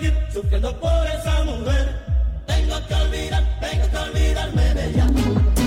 seguir sufriendo por esa mujer. Tengo que olvidar, tengo que olvidarme de ella.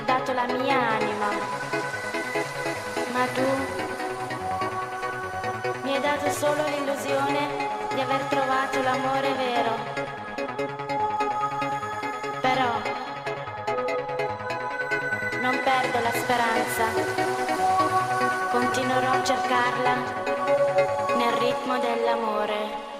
Ho dato la mia anima ma tu mi hai dato solo l'illusione di aver trovato l'amore vero. Però non perdo la speranza, continuerò a cercarla nel ritmo dell'amore.